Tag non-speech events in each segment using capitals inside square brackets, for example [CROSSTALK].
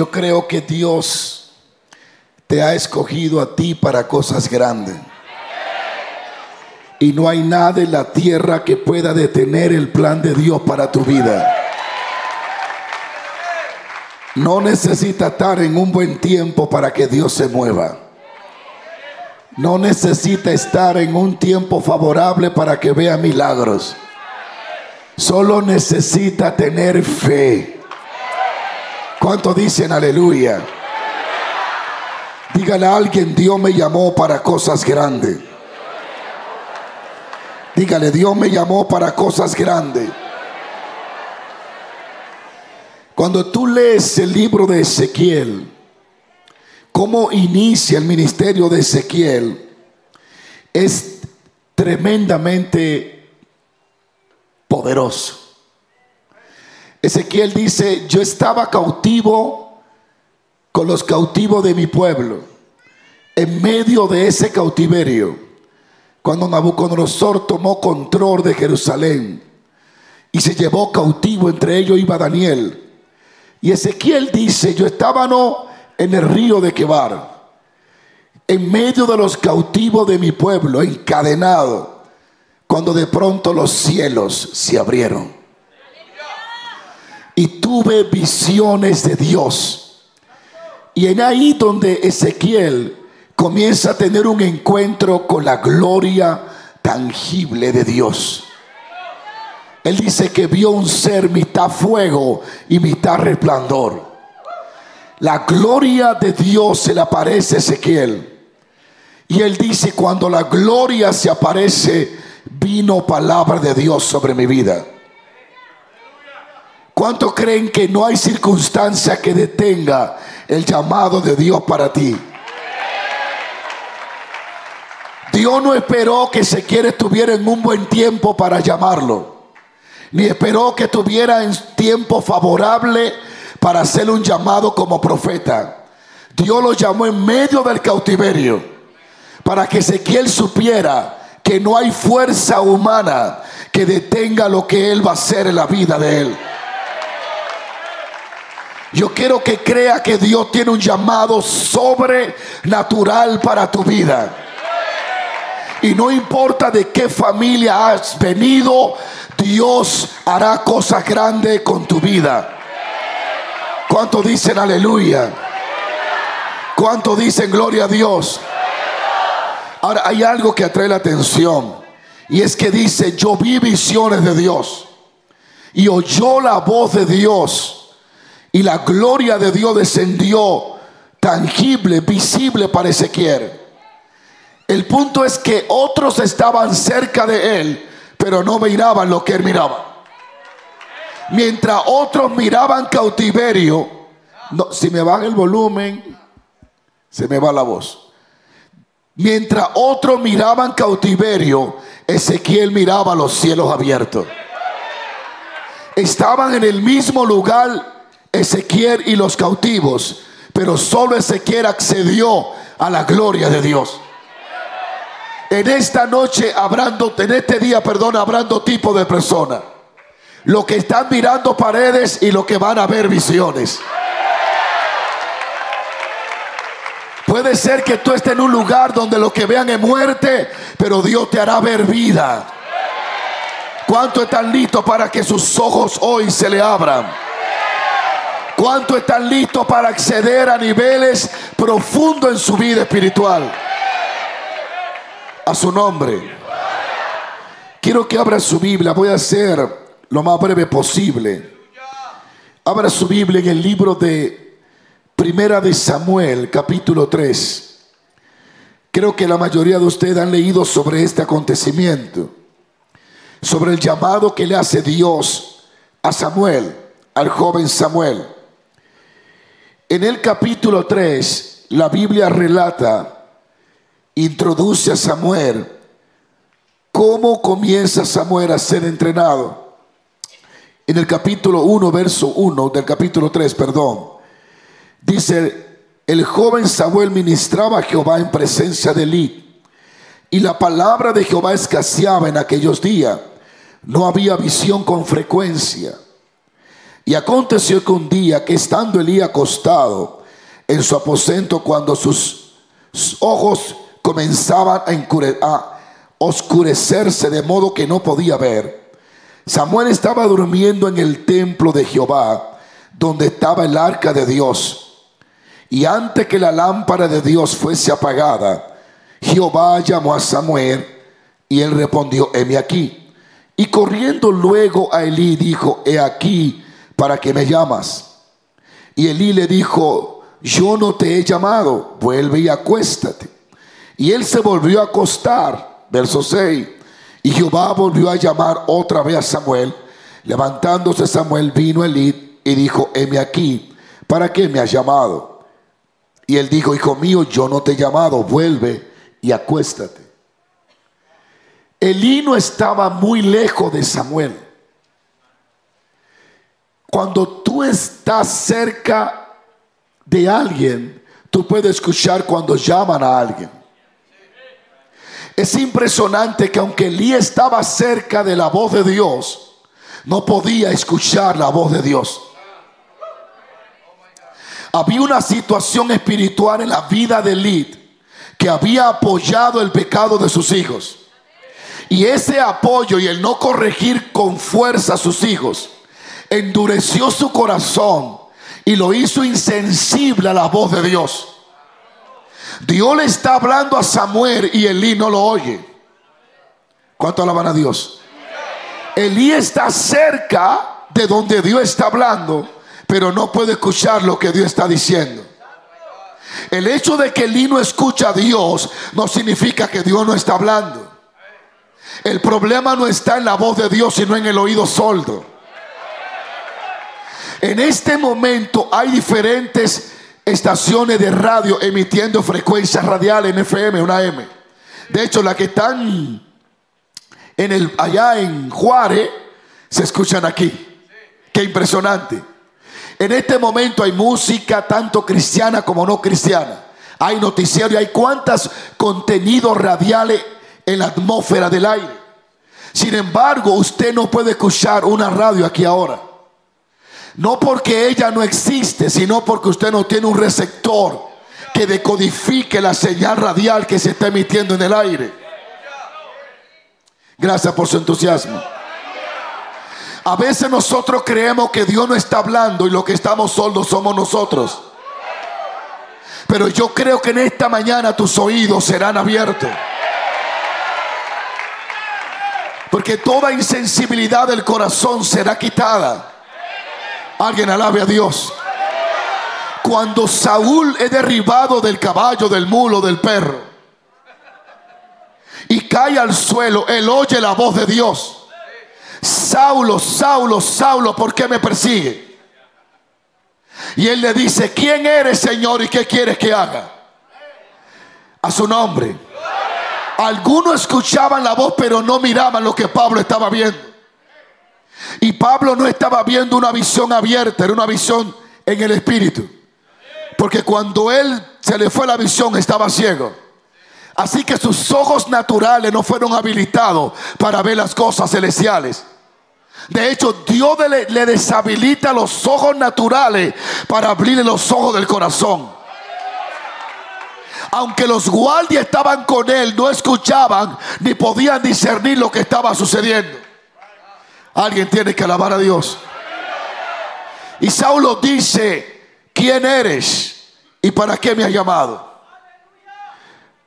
Yo creo que Dios te ha escogido a ti para cosas grandes. Y no hay nada en la tierra que pueda detener el plan de Dios para tu vida. No necesita estar en un buen tiempo para que Dios se mueva. No necesita estar en un tiempo favorable para que vea milagros. Solo necesita tener fe. ¿Cuánto dicen aleluya? Dígale a alguien, Dios me llamó para cosas grandes. Dígale, Dios me llamó para cosas grandes. Cuando tú lees el libro de Ezequiel, cómo inicia el ministerio de Ezequiel, es tremendamente poderoso. Ezequiel dice, yo estaba cautivo con los cautivos de mi pueblo, en medio de ese cautiverio, cuando Nabucodonosor tomó control de Jerusalén y se llevó cautivo, entre ellos iba Daniel. Y Ezequiel dice, yo estaba no en el río de Quebar, en medio de los cautivos de mi pueblo, encadenado, cuando de pronto los cielos se abrieron. Y tuve visiones de Dios. Y en ahí donde Ezequiel comienza a tener un encuentro con la gloria tangible de Dios. Él dice que vio un ser mitad fuego y mitad resplandor. La gloria de Dios se le aparece a Ezequiel. Y él dice, cuando la gloria se aparece, vino palabra de Dios sobre mi vida. ¿Cuánto creen que no hay circunstancia que detenga el llamado de Dios para ti? Dios no esperó que Ezequiel estuviera en un buen tiempo para llamarlo, ni esperó que estuviera en tiempo favorable para hacer un llamado como profeta. Dios lo llamó en medio del cautiverio para que Ezequiel supiera que no hay fuerza humana que detenga lo que él va a hacer en la vida de él. Yo quiero que crea que Dios tiene un llamado sobrenatural para tu vida. Y no importa de qué familia has venido, Dios hará cosas grandes con tu vida. ¿Cuánto dicen aleluya? ¿Cuánto dicen gloria a Dios? Ahora hay algo que atrae la atención y es que dice, yo vi visiones de Dios y oyó la voz de Dios y la gloria de Dios descendió tangible, visible para Ezequiel. El punto es que otros estaban cerca de él, pero no miraban lo que él miraba. Mientras otros miraban cautiverio, si me baja el volumen, se me va la voz. Mientras otros miraban cautiverio, Ezequiel miraba los cielos abiertos. Estaban en el mismo lugar Ezequiel y los cautivos, pero solo Ezequiel accedió a la gloria de Dios. En esta noche, hablando, en este día, perdón, hablando tipo de personas lo que están mirando paredes y lo que van a ver visiones. Puede ser que tú estés en un lugar donde lo que vean es muerte, pero Dios te hará ver vida. ¿Cuánto están listos para que sus ojos hoy se le abran? ¿Cuánto están listos para acceder a niveles profundos en su vida espiritual? A su nombre. Quiero que abra su Biblia. Voy a hacer lo más breve posible. Abra su Biblia en el libro de Primera de Samuel, capítulo 3. Creo que la mayoría de ustedes han leído sobre este acontecimiento, sobre el llamado que le hace Dios a Samuel, al joven Samuel. En el capítulo 3, la Biblia relata, introduce a Samuel, cómo comienza Samuel a ser entrenado en el capítulo 1, verso 1 del capítulo 3, perdón, dice, el joven Samuel ministraba a Jehová en presencia de Eli, y la palabra de Jehová escaseaba en aquellos días, no había visión con frecuencia. Y aconteció que un día que estando Elí acostado en su aposento cuando sus ojos comenzaban a, oscurecerse de modo que no podía ver, Samuel estaba durmiendo en el templo de Jehová, donde estaba el arca de Dios. Y antes que la lámpara de Dios fuese apagada, Jehová llamó a Samuel y él respondió, heme aquí. Y corriendo luego a Elí dijo, he aquí, ¿para qué me llamas? Y Elí le dijo, yo no te he llamado, vuelve y acuéstate. Y él se volvió a acostar, verso 6. Y Jehová volvió a llamar otra vez a Samuel. Levantándose Samuel vino Elí y dijo, heme aquí, ¿para qué me has llamado? Y él dijo, hijo mío, yo no te he llamado, vuelve y acuéstate. Elí no estaba muy lejos de Samuel. Cuando tú estás cerca de alguien, tú puedes escuchar cuando llaman a alguien. Es impresionante que aunque Elí estaba cerca de la voz de Dios, no podía escuchar la voz de Dios. Había una situación espiritual en la vida de Elí que había apoyado el pecado de sus hijos. Y ese apoyo y el no corregir con fuerza a sus hijos endureció su corazón y lo hizo insensible a la voz de Dios. Dios le está hablando a Samuel y Elí no lo oye. ¿Cuánto alaban a Dios? Elí está cerca de donde Dios está hablando, pero no puede escuchar lo que Dios está diciendo. El hecho de que Elí no escucha a Dios no significa que Dios no está hablando. El problema no está en la voz de Dios, sino en el oído sordo. En este momento hay diferentes estaciones de radio emitiendo frecuencias radiales en FM, una M. De hecho, las que están en el, allá en Juárez se escuchan aquí. Qué impresionante. En este momento hay música tanto cristiana como no cristiana. Hay noticiero y hay cuantos contenidos radiales en la atmósfera del aire. Sin embargo, usted no puede escuchar una radio aquí ahora. No porque ella no existe, sino porque usted no tiene un receptor que decodifique la señal radial que se está emitiendo en el aire. Gracias por su entusiasmo. A veces nosotros creemos que Dios no está hablando y lo que estamos sordos somos nosotros. Pero yo creo que en esta mañana tus oídos serán abiertos. Porque toda insensibilidad del corazón será quitada. Alguien alabe a Dios. Cuando Saúl es derribado del caballo, del mulo, del perro, y cae al suelo, él oye la voz de Dios. Saulo, Saulo, Saulo, ¿por qué me persigue? Y él le dice, ¿quién eres, Señor, y qué quieres que haga? A su nombre. Algunos escuchaban la voz, pero no miraban lo que Pablo estaba viendo. Y Pablo no estaba viendo una visión abierta, era una visión en el espíritu. Porque cuando él se le fue la visión estaba ciego. Así que sus ojos naturales no fueron habilitados para ver las cosas celestiales. De hecho, Dios le, deshabilita los ojos naturales para abrirle los ojos del corazón. Aunque los guardias estaban con él, no escuchaban ni podían discernir lo que estaba sucediendo. Alguien tiene que alabar a Dios. Y Saulo dice, ¿quién eres? ¿Y para qué me has llamado?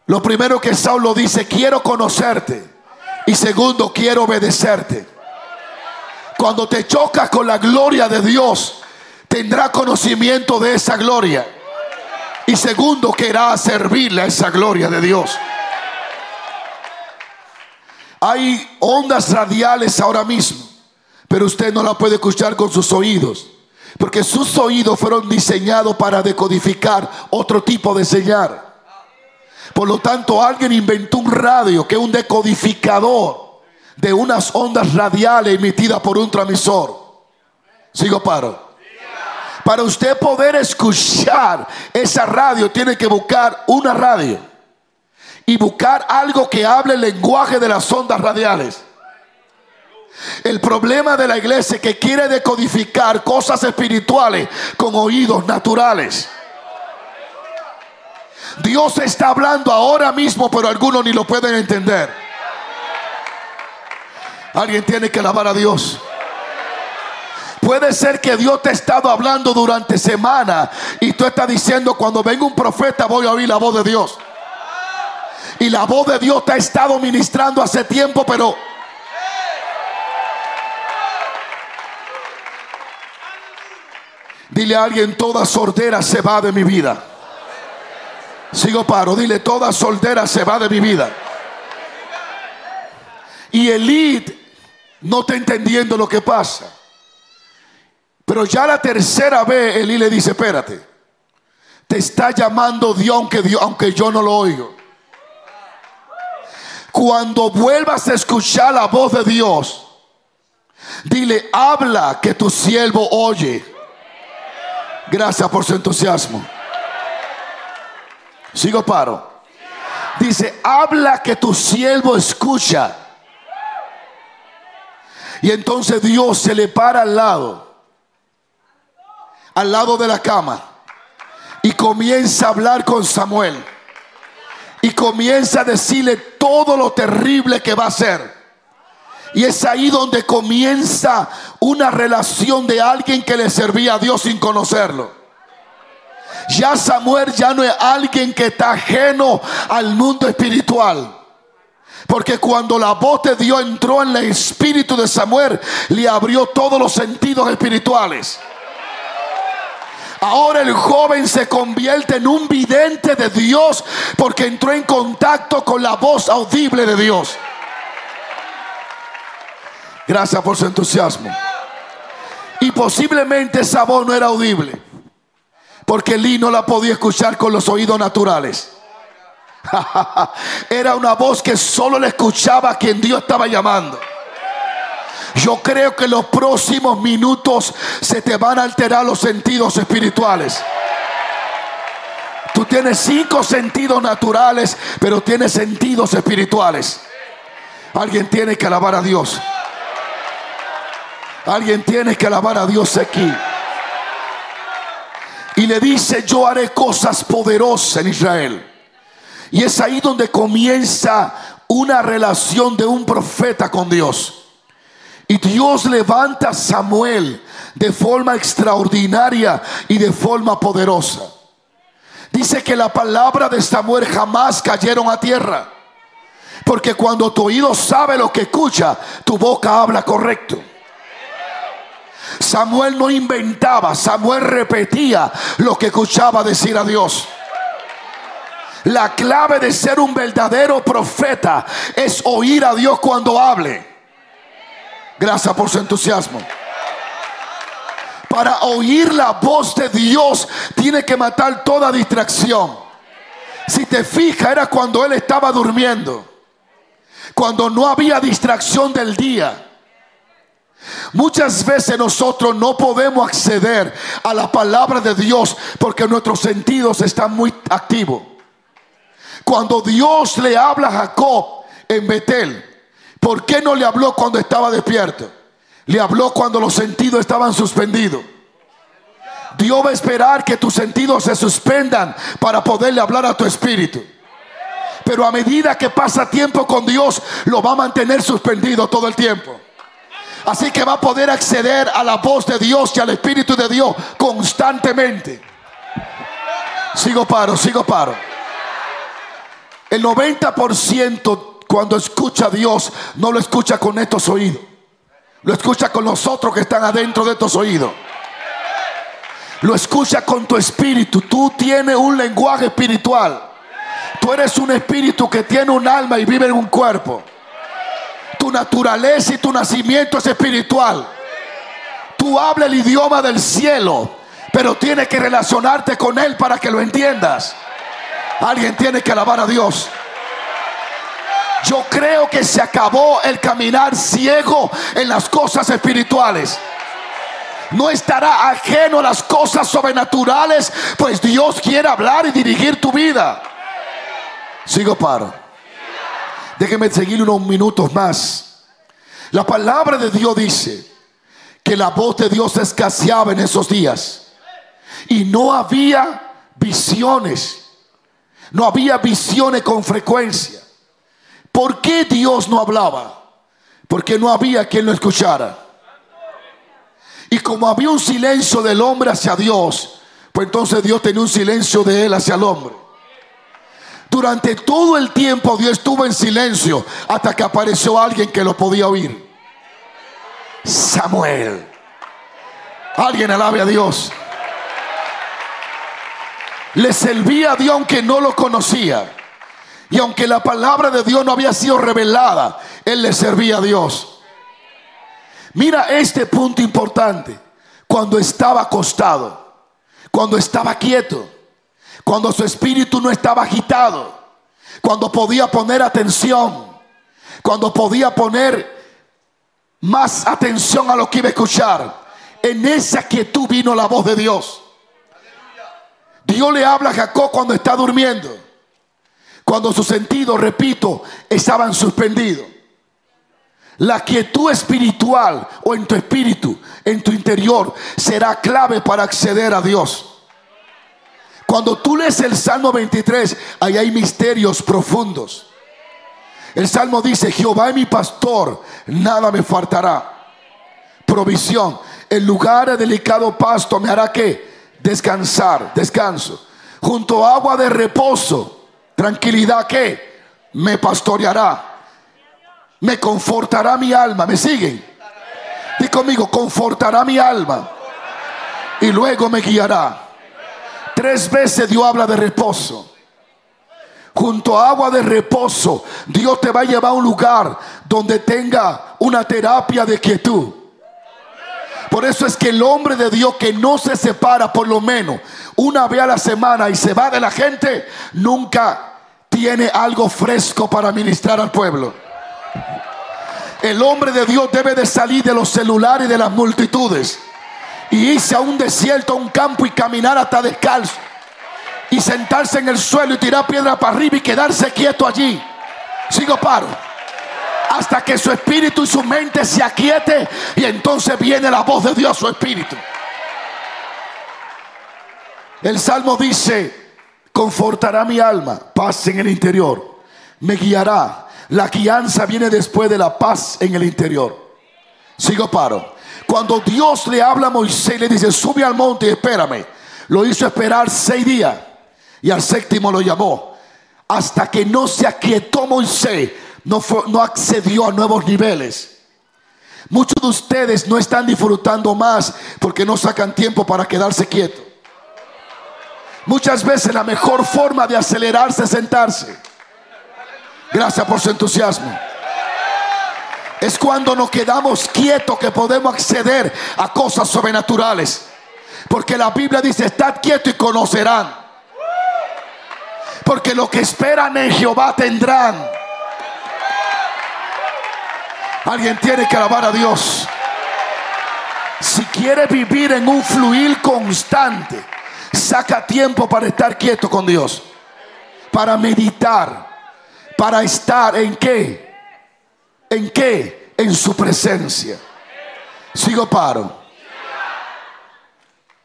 Lo primero que Saulo dice, quiero conocerte. Y segundo, quiero obedecerte. Cuando te chocas con la gloria de Dios, tendrá conocimiento de esa gloria. Y segundo, querrá servirle a esa gloria de Dios. Hay ondas radiales ahora mismo pero usted no la puede escuchar con sus oídos. Porque sus oídos fueron diseñados para decodificar otro tipo de señal. Por lo tanto, alguien inventó un radio que es un decodificador de unas ondas radiales emitidas por un transmisor. Sigo paro. Para usted poder escuchar esa radio, tiene que buscar una radio y buscar algo que hable el lenguaje de las ondas radiales. El problema de la iglesia es que quiere decodificar cosas espirituales con oídos naturales. Dios está hablando ahora mismo, pero algunos ni lo pueden entender. Alguien tiene que alabar a Dios. Puede ser que Dios te ha estado hablando durante semana y tú estás diciendo cuando venga un profeta voy a oír la voz de Dios. Y la voz de Dios te ha estado ministrando hace tiempo, pero Dile a alguien, toda sordera se va de mi vida. Sigo paro, dile, toda soldera se va de mi vida. Y Elid no está entendiendo lo que pasa. Pero ya la tercera vez Elí le dice, espérate, te está llamando Dios aunque, Dios, aunque yo no lo oigo. Cuando vuelvas a escuchar la voz de Dios, dile, habla que tu siervo oye. Gracias por su entusiasmo. Sigo paro. Dice, habla que tu siervo escucha. Y entonces Dios se le para al lado, al lado de la cama, y comienza a hablar con Samuel. Y comienza a decirle todo lo terrible que va a hacer. Y es ahí donde comienza una relación de alguien que le servía a Dios sin conocerlo. Ya Samuel ya no es alguien que está ajeno al mundo espiritual. Porque cuando la voz de Dios entró en el espíritu de Samuel, le abrió todos los sentidos espirituales. Ahora el joven se convierte en un vidente de Dios porque entró en contacto con la voz audible de Dios. Gracias por su entusiasmo. Y posiblemente esa voz no era audible. Porque Lee no la podía escuchar con los oídos naturales. [LAUGHS] era una voz que solo le escuchaba a quien Dios estaba llamando. Yo creo que en los próximos minutos se te van a alterar los sentidos espirituales. Tú tienes cinco sentidos naturales, pero tienes sentidos espirituales. Alguien tiene que alabar a Dios. Alguien tiene que alabar a Dios aquí. Y le dice, yo haré cosas poderosas en Israel. Y es ahí donde comienza una relación de un profeta con Dios. Y Dios levanta a Samuel de forma extraordinaria y de forma poderosa. Dice que la palabra de Samuel jamás cayeron a tierra. Porque cuando tu oído sabe lo que escucha, tu boca habla correcto. Samuel no inventaba, Samuel repetía lo que escuchaba decir a Dios. La clave de ser un verdadero profeta es oír a Dios cuando hable. Gracias por su entusiasmo. Para oír la voz de Dios tiene que matar toda distracción. Si te fijas, era cuando él estaba durmiendo. Cuando no había distracción del día. Muchas veces nosotros no podemos acceder a la palabra de Dios porque nuestros sentidos están muy activos. Cuando Dios le habla a Jacob en Betel, ¿por qué no le habló cuando estaba despierto? Le habló cuando los sentidos estaban suspendidos. Dios va a esperar que tus sentidos se suspendan para poderle hablar a tu espíritu. Pero a medida que pasa tiempo con Dios, lo va a mantener suspendido todo el tiempo. Así que va a poder acceder a la voz de Dios y al Espíritu de Dios constantemente. Sigo paro, sigo paro. El 90% cuando escucha a Dios no lo escucha con estos oídos. Lo escucha con los otros que están adentro de estos oídos. Lo escucha con tu espíritu. Tú tienes un lenguaje espiritual. Tú eres un espíritu que tiene un alma y vive en un cuerpo tu naturaleza y tu nacimiento es espiritual. Tú hablas el idioma del cielo, pero tienes que relacionarte con Él para que lo entiendas. Alguien tiene que alabar a Dios. Yo creo que se acabó el caminar ciego en las cosas espirituales. No estará ajeno a las cosas sobrenaturales, pues Dios quiere hablar y dirigir tu vida. Sigo paro. Déjeme seguir unos minutos más. La palabra de Dios dice que la voz de Dios escaseaba en esos días y no había visiones, no había visiones con frecuencia. ¿Por qué Dios no hablaba? Porque no había quien lo escuchara. Y como había un silencio del hombre hacia Dios, pues entonces Dios tenía un silencio de él hacia el hombre. Durante todo el tiempo Dios estuvo en silencio hasta que apareció alguien que lo podía oír. Samuel. Alguien alabe a Dios. Le servía a Dios aunque no lo conocía. Y aunque la palabra de Dios no había sido revelada, él le servía a Dios. Mira este punto importante. Cuando estaba acostado, cuando estaba quieto, cuando su espíritu no estaba agitado, cuando podía poner atención, cuando podía poner más atención a lo que iba a escuchar. En esa quietud vino la voz de Dios. Dios le habla a Jacob cuando está durmiendo, cuando sus sentidos, repito, estaban suspendidos. La quietud espiritual o en tu espíritu, en tu interior, será clave para acceder a Dios. Cuando tú lees el Salmo 23, ahí hay misterios profundos. El Salmo dice, Jehová es mi pastor, nada me faltará. Provisión. El lugar de delicado pasto me hará que descansar, descanso. Junto a agua de reposo, tranquilidad que me pastoreará. Me confortará mi alma. ¿Me siguen? Di conmigo, confortará mi alma. Y luego me guiará Tres veces Dios habla de reposo. Junto a agua de reposo, Dios te va a llevar a un lugar donde tenga una terapia de quietud. Por eso es que el hombre de Dios que no se separa por lo menos una vez a la semana y se va de la gente, nunca tiene algo fresco para ministrar al pueblo. El hombre de Dios debe de salir de los celulares de las multitudes y irse a un desierto, a un campo y caminar hasta descalzo. Y sentarse en el suelo y tirar piedra para arriba y quedarse quieto allí. Sigo paro. Hasta que su espíritu y su mente se aquiete y entonces viene la voz de Dios su espíritu. El salmo dice, confortará mi alma, paz en el interior, me guiará. La guianza viene después de la paz en el interior. Sigo paro. Cuando Dios le habla a Moisés, le dice, sube al monte y espérame. Lo hizo esperar seis días y al séptimo lo llamó. Hasta que no se aquietó Moisés, no, no accedió a nuevos niveles. Muchos de ustedes no están disfrutando más porque no sacan tiempo para quedarse quietos. Muchas veces la mejor forma de acelerarse es sentarse. Gracias por su entusiasmo. Es cuando nos quedamos quietos que podemos acceder a cosas sobrenaturales. Porque la Biblia dice, estad quieto y conocerán. Porque lo que esperan en Jehová tendrán. Alguien tiene que alabar a Dios. Si quiere vivir en un fluir constante, saca tiempo para estar quieto con Dios. Para meditar. Para estar en qué? ¿En qué? En su presencia. Sigo paro.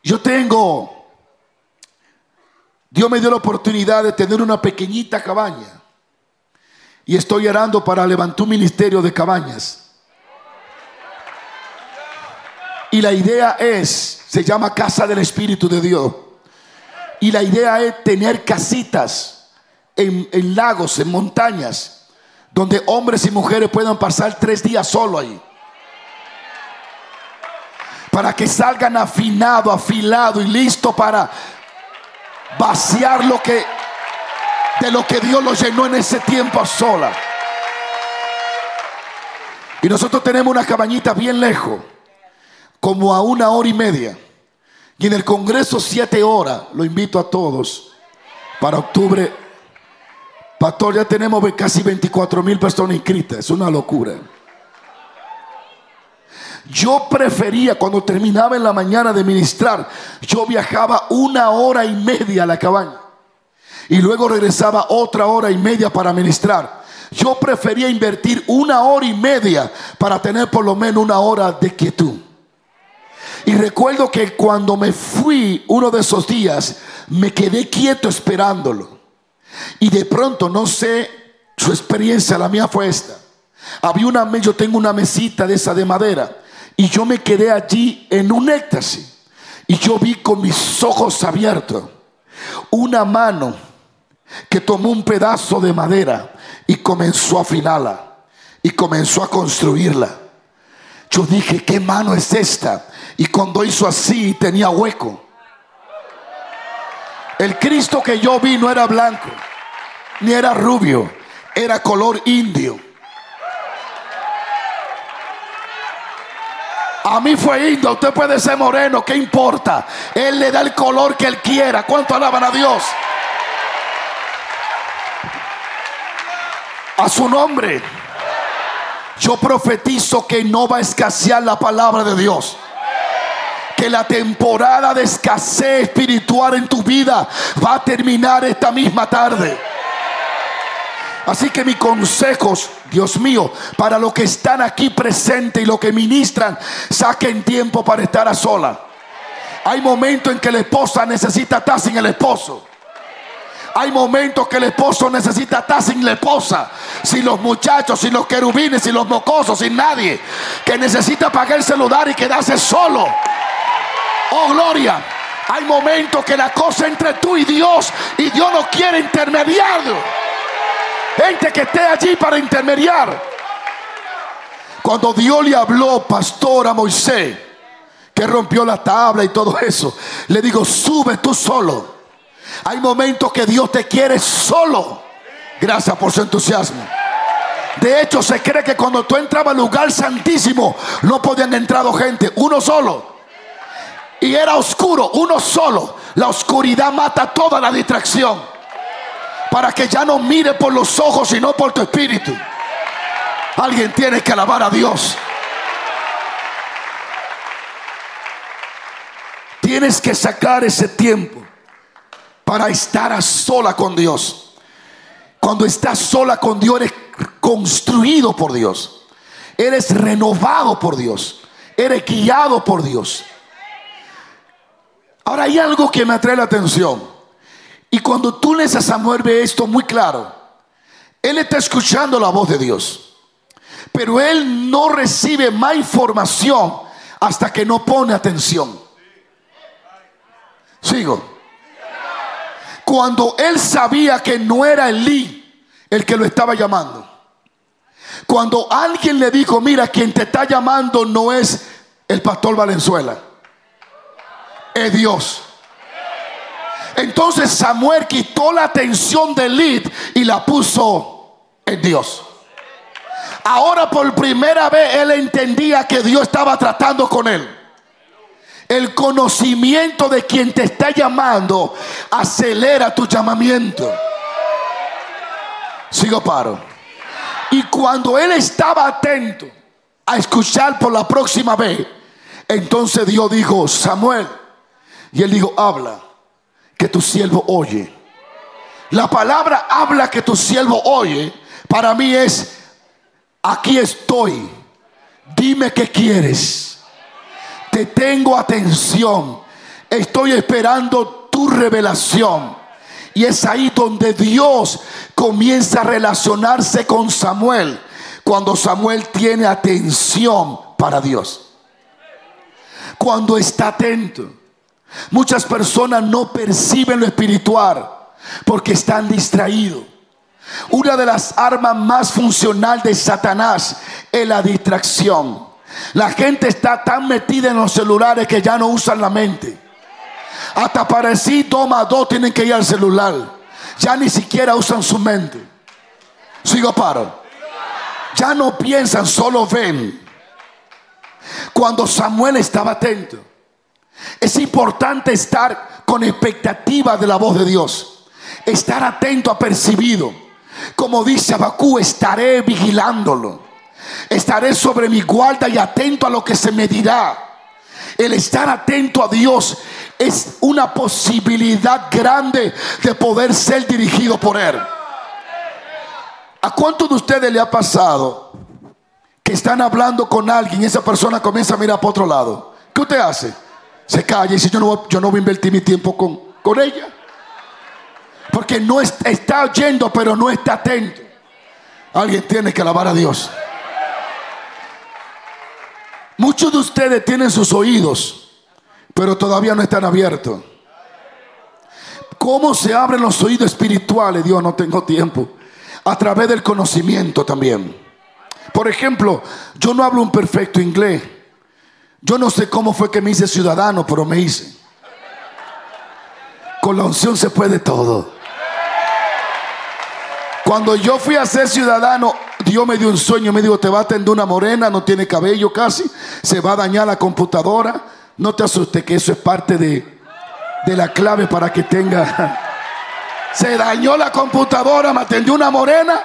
Yo tengo, Dios me dio la oportunidad de tener una pequeñita cabaña. Y estoy orando para levantar un ministerio de cabañas. Y la idea es, se llama Casa del Espíritu de Dios. Y la idea es tener casitas en, en lagos, en montañas donde hombres y mujeres puedan pasar tres días solo ahí. Para que salgan afinado, afilado y listo para vaciar lo que de lo que Dios los llenó en ese tiempo a sola. Y nosotros tenemos una cabañita bien lejos, como a una hora y media. Y en el Congreso siete horas, lo invito a todos, para octubre Pastor, ya tenemos casi 24 mil personas inscritas. Es una locura. Yo prefería cuando terminaba en la mañana de ministrar, yo viajaba una hora y media a la cabaña. Y luego regresaba otra hora y media para ministrar. yo prefería invertir una hora y media para tener por lo menos una hora de quietud. Y recuerdo que cuando me fui uno de esos días, me quedé quieto esperándolo. Y de pronto, no sé, su experiencia, la mía fue esta. Había una, yo tengo una mesita de esa de madera. Y yo me quedé allí en un éxtasis. Y yo vi con mis ojos abiertos una mano que tomó un pedazo de madera y comenzó a afinarla y comenzó a construirla. Yo dije, ¿qué mano es esta? Y cuando hizo así tenía hueco. El Cristo que yo vi no era blanco, ni era rubio, era color indio. A mí fue indio, usted puede ser moreno, ¿qué importa? Él le da el color que él quiera. ¿Cuánto alaban a Dios? A su nombre. Yo profetizo que no va a escasear la palabra de Dios que la temporada de escasez espiritual en tu vida va a terminar esta misma tarde. Así que mis consejos, Dios mío, para los que están aquí presentes y los que ministran, saquen tiempo para estar a sola. Hay momentos en que la esposa necesita estar sin el esposo. Hay momentos que el esposo necesita estar sin la esposa, sin los muchachos, sin los querubines, sin los mocosos, sin nadie. Que necesita pagar el celular y quedarse solo. Oh, gloria. Hay momentos que la cosa entre tú y Dios y Dios no quiere intermediario. Gente que esté allí para intermediar. Cuando Dios le habló, pastor, a Moisés, que rompió la tabla y todo eso, le digo, sube tú solo. Hay momentos que Dios te quiere solo. Gracias por su entusiasmo. De hecho, se cree que cuando tú entrabas al lugar santísimo, no podían entrar gente, uno solo y era oscuro, uno solo. La oscuridad mata toda la distracción. Para que ya no mire por los ojos, sino por tu espíritu. Alguien tiene que alabar a Dios. Tienes que sacar ese tiempo para estar a sola con Dios. Cuando estás sola con Dios, eres construido por Dios. Eres renovado por Dios. Eres guiado por Dios. Ahora hay algo que me atrae la atención. Y cuando tú lees a Samuel ve esto muy claro. Él está escuchando la voz de Dios. Pero él no recibe más información hasta que no pone atención. Sigo. Cuando él sabía que no era Elí el que lo estaba llamando. Cuando alguien le dijo, mira, quien te está llamando no es el pastor Valenzuela Dios. Entonces Samuel quitó la atención de Lid y la puso en Dios. Ahora por primera vez él entendía que Dios estaba tratando con él. El conocimiento de quien te está llamando acelera tu llamamiento. Sigo paro. Y cuando él estaba atento a escuchar por la próxima vez, entonces Dios dijo, Samuel, y él dijo, habla, que tu siervo oye. La palabra habla que tu siervo oye, para mí es, aquí estoy, dime qué quieres. Te tengo atención, estoy esperando tu revelación. Y es ahí donde Dios comienza a relacionarse con Samuel, cuando Samuel tiene atención para Dios. Cuando está atento. Muchas personas no perciben lo espiritual porque están distraídos. Una de las armas más funcionales de Satanás es la distracción. La gente está tan metida en los celulares que ya no usan la mente. Hasta para sí toma dos tienen que ir al celular. Ya ni siquiera usan su mente. Sigo paro. Ya no piensan, solo ven. Cuando Samuel estaba atento, es importante estar con expectativa de la voz de Dios. Estar atento a percibido. Como dice Abacú, estaré vigilándolo. Estaré sobre mi guarda y atento a lo que se me dirá. El estar atento a Dios es una posibilidad grande de poder ser dirigido por Él. ¿A cuántos de ustedes le ha pasado que están hablando con alguien y esa persona comienza a mirar para otro lado? ¿Qué usted hace? Se calla y dice, yo no, yo no voy a invertir mi tiempo con, con ella. Porque no está, está oyendo, pero no está atento. Alguien tiene que alabar a Dios. Muchos de ustedes tienen sus oídos, pero todavía no están abiertos. ¿Cómo se abren los oídos espirituales? Dios, no tengo tiempo. A través del conocimiento también. Por ejemplo, yo no hablo un perfecto inglés. Yo no sé cómo fue que me hice ciudadano, pero me hice. Con la unción se puede todo. Cuando yo fui a ser ciudadano, Dios me dio un sueño, me dijo, te va a atender una morena, no tiene cabello casi, se va a dañar la computadora. No te asustes que eso es parte de, de la clave para que tenga... [LAUGHS] Se dañó la computadora, me atendió una morena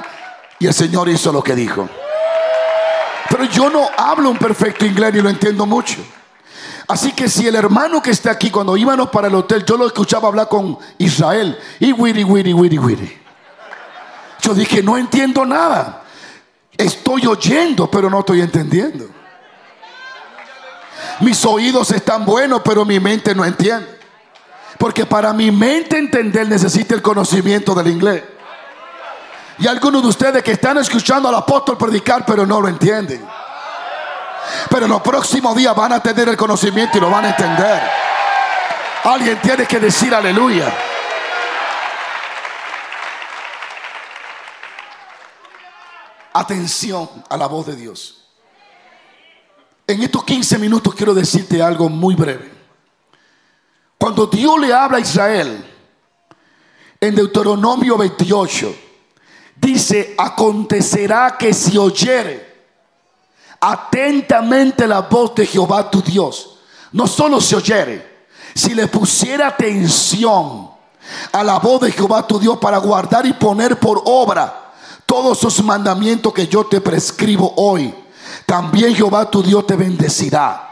y el Señor hizo lo que dijo. Pero yo no hablo un perfecto inglés ni lo entiendo mucho. Así que si el hermano que está aquí, cuando íbamos para el hotel, yo lo escuchaba hablar con Israel, y wiri, wiri, wiri, wiri. Yo dije, no entiendo nada. Estoy oyendo, pero no estoy entendiendo. Mis oídos están buenos, pero mi mente no entiende. Porque para mi mente entender necesita el conocimiento del inglés. Y algunos de ustedes que están escuchando al apóstol predicar, pero no lo entienden. Pero los próximos días van a tener el conocimiento y lo van a entender. Alguien tiene que decir aleluya. atención a la voz de Dios. En estos 15 minutos quiero decirte algo muy breve. Cuando Dios le habla a Israel, en Deuteronomio 28, dice, acontecerá que si oyere atentamente la voz de Jehová tu Dios, no solo si oyere, si le pusiera atención a la voz de Jehová tu Dios para guardar y poner por obra todos esos mandamientos que yo te prescribo hoy, también Jehová tu Dios te bendecirá.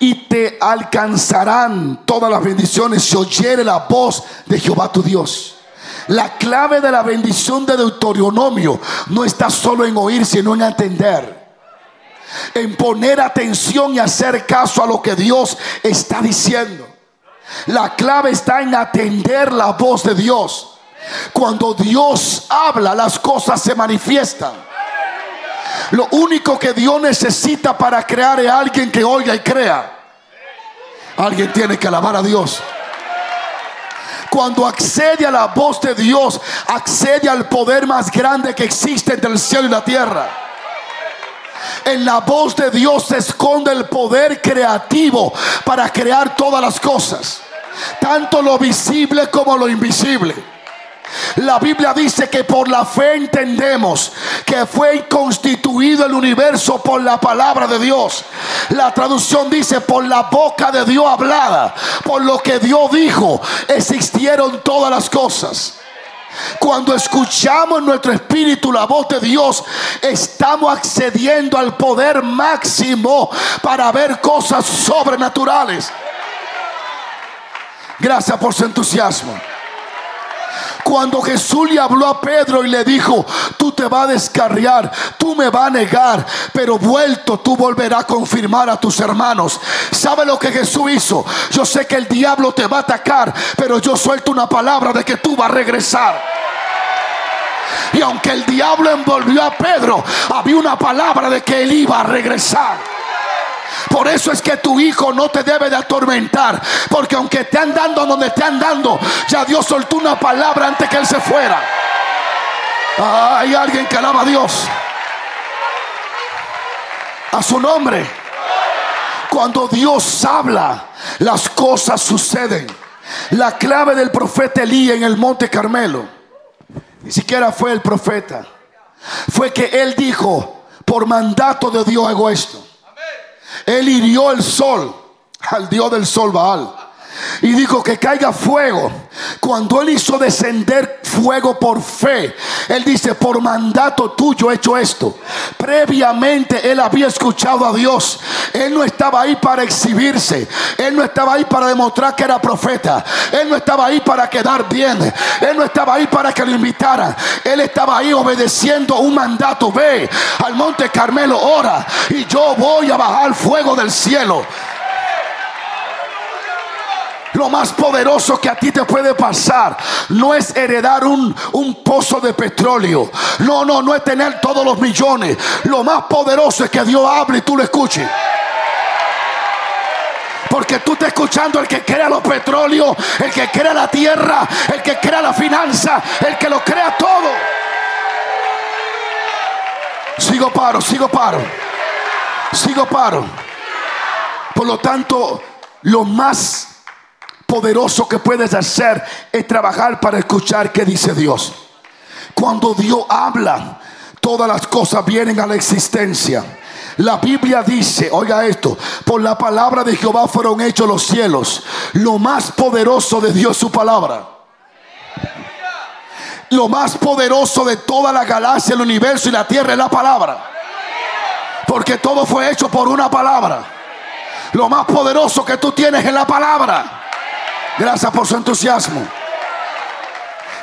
Y te alcanzarán todas las bendiciones si oyere la voz de Jehová tu Dios. La clave de la bendición de Deuteronomio no está solo en oír, sino en entender. En poner atención y hacer caso a lo que Dios está diciendo. La clave está en atender la voz de Dios. Cuando Dios habla, las cosas se manifiestan. Lo único que Dios necesita para crear es alguien que oiga y crea. Alguien tiene que alabar a Dios. Cuando accede a la voz de Dios, accede al poder más grande que existe entre el cielo y la tierra. En la voz de Dios se esconde el poder creativo para crear todas las cosas, tanto lo visible como lo invisible. La Biblia dice que por la fe entendemos que fue constituido el universo por la palabra de Dios. La traducción dice por la boca de Dios hablada, por lo que Dios dijo, existieron todas las cosas. Cuando escuchamos en nuestro espíritu la voz de Dios, estamos accediendo al poder máximo para ver cosas sobrenaturales. Gracias por su entusiasmo. Cuando Jesús le habló a Pedro y le dijo, tú te vas a descarriar, tú me vas a negar, pero vuelto tú volverás a confirmar a tus hermanos. ¿Sabe lo que Jesús hizo? Yo sé que el diablo te va a atacar, pero yo suelto una palabra de que tú vas a regresar. Y aunque el diablo envolvió a Pedro, había una palabra de que él iba a regresar. Por eso es que tu hijo no te debe de atormentar. Porque aunque te andando donde te andando, ya Dios soltó una palabra antes que él se fuera. hay alguien que alaba a Dios. A su nombre. Cuando Dios habla, las cosas suceden. La clave del profeta Elías en el monte Carmelo, ni siquiera fue el profeta, fue que él dijo, por mandato de Dios hago esto. Él hirió el sol al dios del sol Baal. Y dijo que caiga fuego. Cuando Él hizo descender fuego por fe, Él dice, por mandato tuyo he hecho esto. Previamente Él había escuchado a Dios. Él no estaba ahí para exhibirse. Él no estaba ahí para demostrar que era profeta. Él no estaba ahí para quedar bien. Él no estaba ahí para que lo invitaran. Él estaba ahí obedeciendo un mandato. Ve al monte Carmelo, ora. Y yo voy a bajar fuego del cielo. Lo más poderoso que a ti te puede pasar no es heredar un, un, pozo de petróleo. No, no, no es tener todos los millones. Lo más poderoso es que Dios hable y tú lo escuches. Porque tú estás escuchando el que crea los petróleos, el que crea la tierra, el que crea la finanza, el que lo crea todo. Sigo paro, sigo paro. Sigo paro. Por lo tanto, lo más poderoso que puedes hacer es trabajar para escuchar qué dice Dios. Cuando Dios habla, todas las cosas vienen a la existencia. La Biblia dice, oiga esto, por la palabra de Jehová fueron hechos los cielos. Lo más poderoso de Dios es su palabra. Lo más poderoso de toda la galaxia, el universo y la tierra es la palabra. Porque todo fue hecho por una palabra. Lo más poderoso que tú tienes es la palabra. Gracias por su entusiasmo.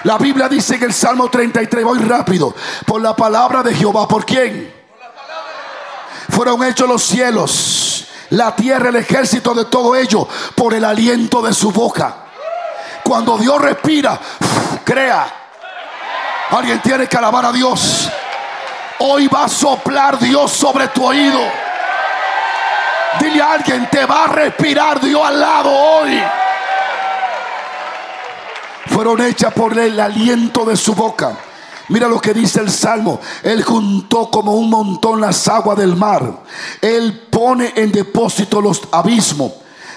La Biblia dice en el Salmo 33, voy rápido, por la palabra de Jehová, ¿por quién? Fueron hechos los cielos, la tierra, el ejército de todo ello, por el aliento de su boca. Cuando Dios respira, crea. Alguien tiene que alabar a Dios. Hoy va a soplar Dios sobre tu oído. Dile a alguien, te va a respirar Dios al lado hoy. Fueron hechas por el aliento de su boca. Mira lo que dice el Salmo. Él juntó como un montón las aguas del mar. Él pone en depósito los abismos.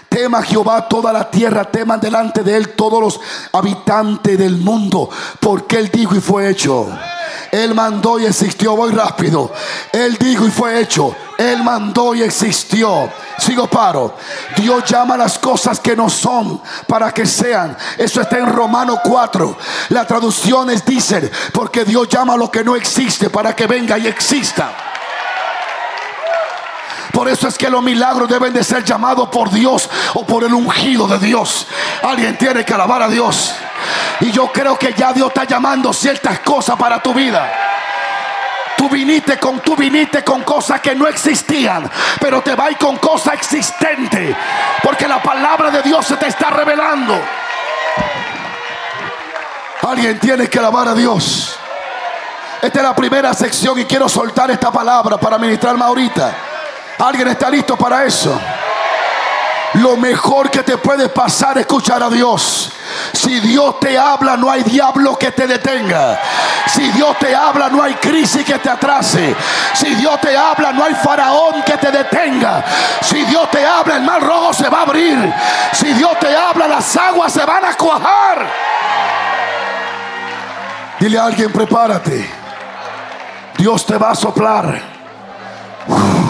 Tema Jehová toda la tierra, teman delante de él todos los habitantes del mundo, porque él dijo y fue hecho. Él mandó y existió, voy rápido. Él dijo y fue hecho. Él mandó y existió. Sigo paro. Dios llama las cosas que no son para que sean. Eso está en Romano 4. Las traducciones dicen, porque Dios llama lo que no existe para que venga y exista. Por eso es que los milagros deben de ser llamados por Dios o por el ungido de Dios. Alguien tiene que alabar a Dios. Y yo creo que ya Dios está llamando ciertas cosas para tu vida. Tú viniste con, tú viniste con cosas que no existían, pero te vas con cosas existentes, porque la palabra de Dios se te está revelando. Alguien tiene que alabar a Dios. Esta es la primera sección y quiero soltar esta palabra para ministrarme ahorita. ¿Alguien está listo para eso? Lo mejor que te puede pasar es escuchar a Dios. Si Dios te habla, no hay diablo que te detenga. Si Dios te habla, no hay crisis que te atrase. Si Dios te habla, no hay faraón que te detenga. Si Dios te habla, el mar rojo se va a abrir. Si Dios te habla, las aguas se van a cuajar. Dile a alguien, prepárate. Dios te va a soplar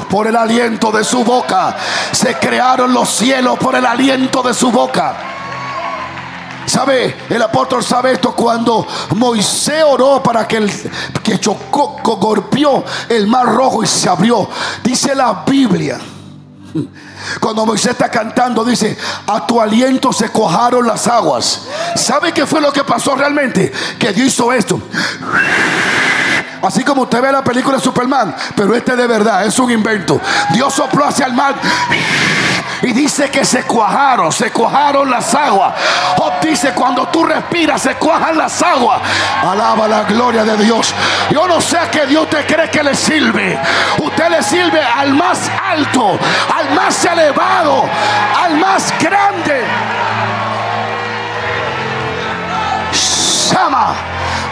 por el aliento de su boca. Se crearon los cielos por el aliento de su boca. ¿Sabe? El apóstol sabe esto cuando Moisés oró para que el que chocó, golpeó el mar rojo y se abrió. Dice la Biblia. Cuando Moisés está cantando, dice, a tu aliento se cojaron las aguas. ¿Sabe qué fue lo que pasó realmente? Que Dios hizo esto. Así como usted ve la película de Superman, pero este de verdad es un invento. Dios sopló hacia el mar y dice que se cuajaron, se cuajaron las aguas. Job dice, cuando tú respiras, se cuajan las aguas. Alaba la gloria de Dios. Yo no sé a qué Dios te cree que le sirve. Usted le sirve al más alto, al más elevado, al más grande. Sama.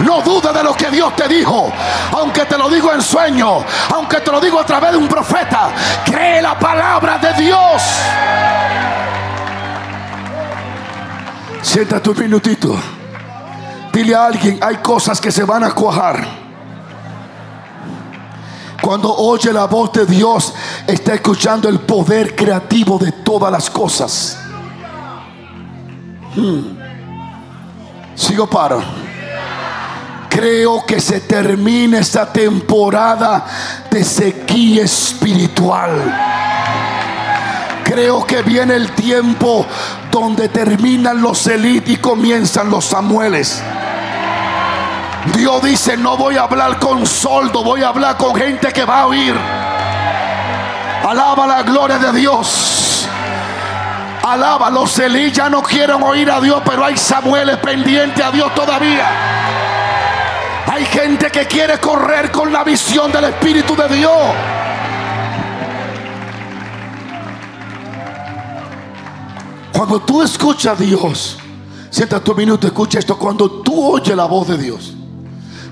No dudes de lo que Dios te dijo. Aunque te lo digo en sueño. Aunque te lo digo a través de un profeta. Cree la palabra de Dios. Siéntate un minutito. Dile a alguien, hay cosas que se van a cuajar. Cuando oye la voz de Dios, está escuchando el poder creativo de todas las cosas. Hmm. Sigo paro. Creo que se termina esta temporada de sequía espiritual. Creo que viene el tiempo donde terminan los elites y comienzan los Samueles. Dios dice, no voy a hablar con soldo, voy a hablar con gente que va a oír. Alaba la gloria de Dios. Alaba, los Elí ya no quieren oír a Dios, pero hay Samueles pendientes a Dios todavía. Hay gente que quiere correr con la visión del Espíritu de Dios. Cuando tú escuchas a Dios, sienta tu minuto, escucha esto. Cuando tú oyes la voz de Dios,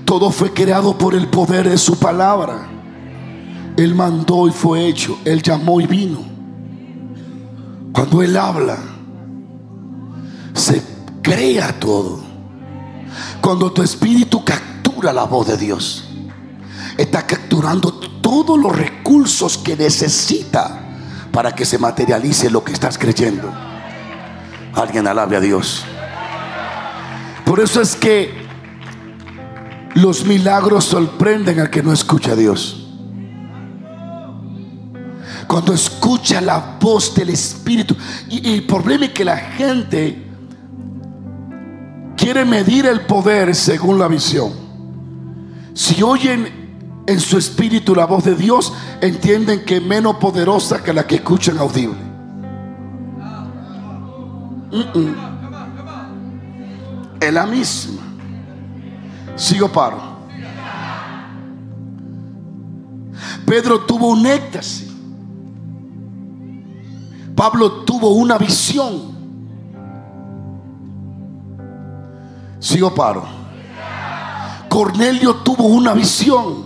todo fue creado por el poder de su palabra. Él mandó y fue hecho. Él llamó y vino. Cuando Él habla, se crea todo. Cuando tu espíritu la voz de Dios, está capturando todos los recursos que necesita para que se materialice lo que estás creyendo. Alguien alabe a Dios. Por eso es que los milagros sorprenden al que no escucha a Dios. Cuando escucha la voz del Espíritu. Y, el problema es que la gente quiere medir el poder según la visión. Si oyen en su espíritu la voz de Dios, entienden que es menos poderosa que la que escuchan audible. Es la misma. Sigo paro. Pedro tuvo un éxtasis. Pablo tuvo una visión. Sigo paro. Cornelio tuvo una visión.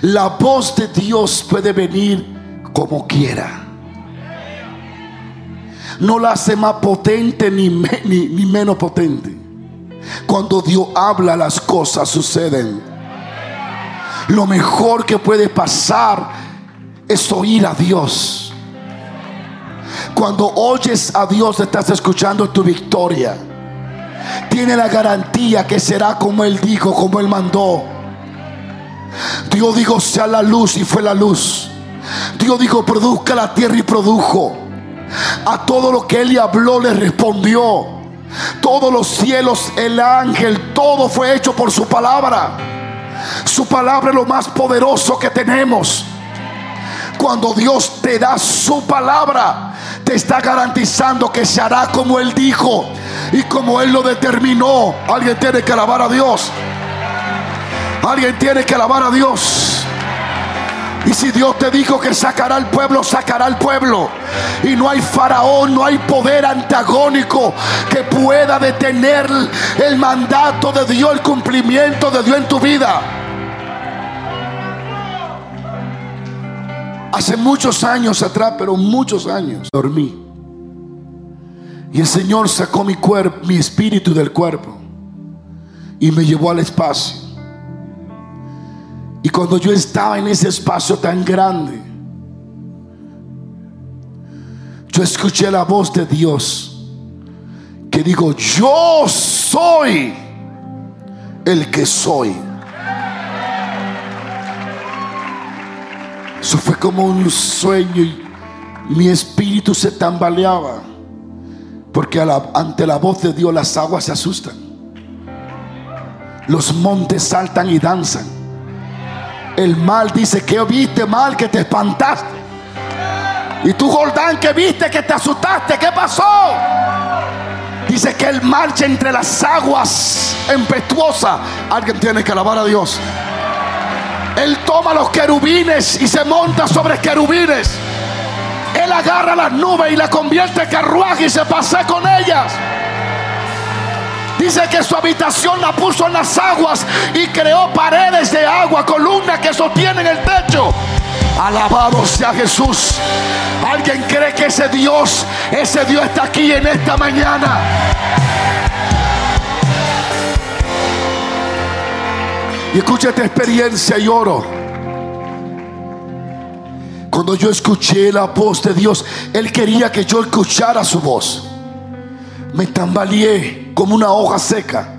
La voz de Dios puede venir como quiera. No la hace más potente ni, ni menos potente. Cuando Dios habla, las cosas suceden. Lo mejor que puede pasar es oír a Dios. Cuando oyes a Dios, estás escuchando tu victoria. Tiene la garantía que será como Él dijo, como Él mandó. Dios dijo, sea la luz y fue la luz. Dios dijo, produzca la tierra y produjo. A todo lo que Él le habló, le respondió. Todos los cielos, el ángel, todo fue hecho por su palabra. Su palabra es lo más poderoso que tenemos. Cuando Dios te da su palabra, te está garantizando que se hará como Él dijo y como Él lo determinó. Alguien tiene que alabar a Dios. Alguien tiene que alabar a Dios. Y si Dios te dijo que sacará al pueblo, sacará al pueblo. Y no hay faraón, no hay poder antagónico que pueda detener el mandato de Dios, el cumplimiento de Dios en tu vida. Hace muchos años atrás, pero muchos años, dormí. Y el Señor sacó mi cuerpo, mi espíritu del cuerpo y me llevó al espacio. Y cuando yo estaba en ese espacio tan grande, yo escuché la voz de Dios que dijo, yo soy el que soy. Eso fue como un sueño y mi espíritu se tambaleaba. Porque ante la voz de Dios las aguas se asustan. Los montes saltan y danzan. El mal dice que viste mal, que te espantaste. Y tú, Jordán, que viste que te asustaste. ¿Qué pasó? Dice que él marcha entre las aguas empetuosas. Alguien tiene que alabar a Dios. Él toma los querubines y se monta sobre querubines. Él agarra las nubes y la convierte en carruaje y se pasa con ellas. Dice que su habitación la puso en las aguas y creó paredes de agua, columnas que sostienen el techo. Alabado sea Jesús. ¿Alguien cree que ese Dios, ese Dios está aquí en esta mañana? Escucha esta experiencia y oro. Cuando yo escuché la voz de Dios, Él quería que yo escuchara su voz. Me tambaleé como una hoja seca.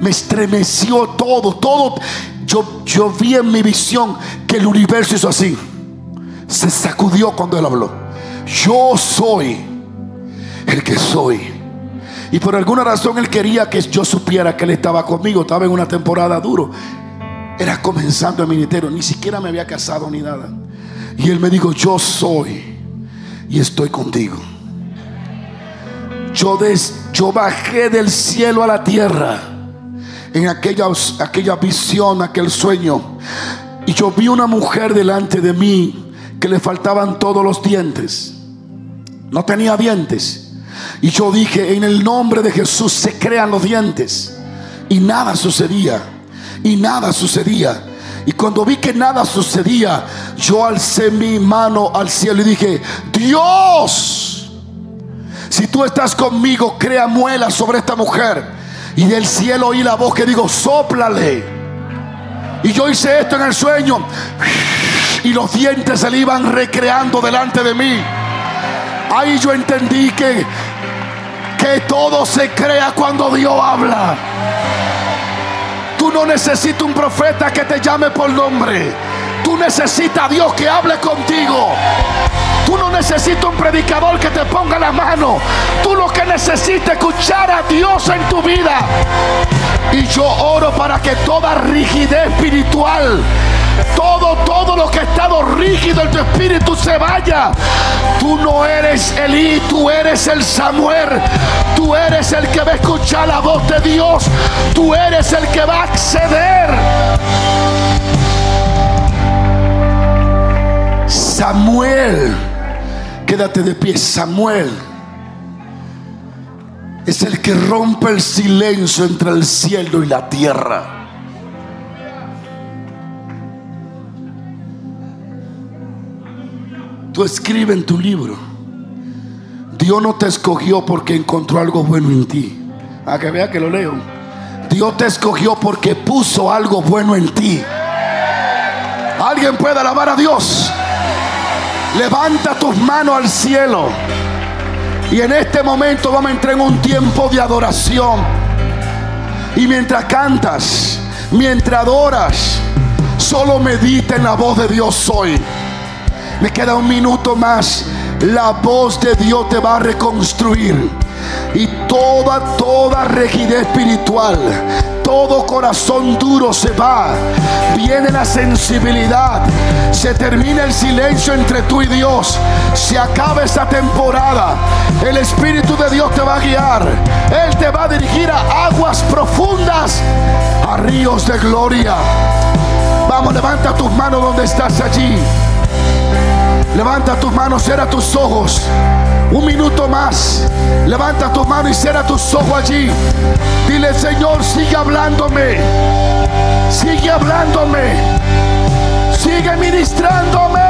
Me estremeció todo, todo. Yo, yo vi en mi visión que el universo hizo así. Se sacudió cuando él habló. Yo soy el que soy. Y por alguna razón él quería que yo supiera que él estaba conmigo. Estaba en una temporada duro. Era comenzando el ministerio. Ni siquiera me había casado ni nada. Y él me dijo, yo soy y estoy contigo. Yo, des, yo bajé del cielo a la tierra en aquella, aquella visión, aquel sueño. Y yo vi una mujer delante de mí que le faltaban todos los dientes. No tenía dientes. Y yo dije, en el nombre de Jesús se crean los dientes. Y nada sucedía. Y nada sucedía. Y cuando vi que nada sucedía, yo alcé mi mano al cielo y dije, Dios, si tú estás conmigo, crea muela sobre esta mujer. Y del cielo oí la voz que digo, soplale. Y yo hice esto en el sueño. Y los dientes se le iban recreando delante de mí. Ahí yo entendí que, que todo se crea cuando Dios habla. Tú no necesitas un profeta que te llame por nombre. Tú necesitas a Dios que hable contigo. Tú no necesitas un predicador que te ponga la mano. Tú lo que necesitas es escuchar a Dios en tu vida. Y yo oro para que toda rigidez espiritual todo, todo lo que ha estado rígido en tu espíritu se vaya. Tú no eres Elí, tú eres el Samuel. Tú eres el que va a escuchar la voz de Dios. Tú eres el que va a acceder. Samuel, quédate de pie, Samuel es el que rompe el silencio entre el cielo y la tierra. Escribe en tu libro. Dios no te escogió porque encontró algo bueno en ti. A que vea que lo leo. Dios te escogió porque puso algo bueno en ti. Alguien puede alabar a Dios. Levanta tus manos al cielo. Y en este momento vamos a entrar en un tiempo de adoración. Y mientras cantas, mientras adoras, solo medita en la voz de Dios hoy. Me queda un minuto más. La voz de Dios te va a reconstruir. Y toda, toda rigidez espiritual, todo corazón duro se va. Viene la sensibilidad. Se termina el silencio entre tú y Dios. Se acaba esta temporada. El Espíritu de Dios te va a guiar. Él te va a dirigir a aguas profundas, a ríos de gloria. Vamos, levanta tus manos donde estás allí. Levanta tus manos, cierra tus ojos. Un minuto más. Levanta tus manos y cierra tus ojos allí. Dile, Señor, sigue hablándome. Sigue hablándome. Sigue ministrándome.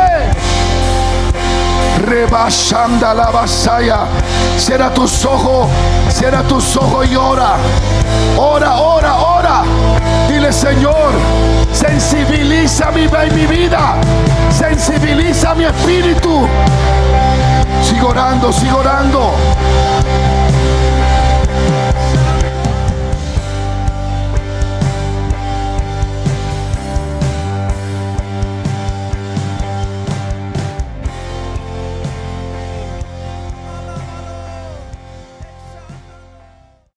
Rebasanda la vasalla. Cierra tus ojos. Cierra tus ojos y ora. Ora, ora, ora. Dile, Señor, sensibiliza mi, mi vida. Sensibiliza mi espíritu. Sigo orando, sigo orando.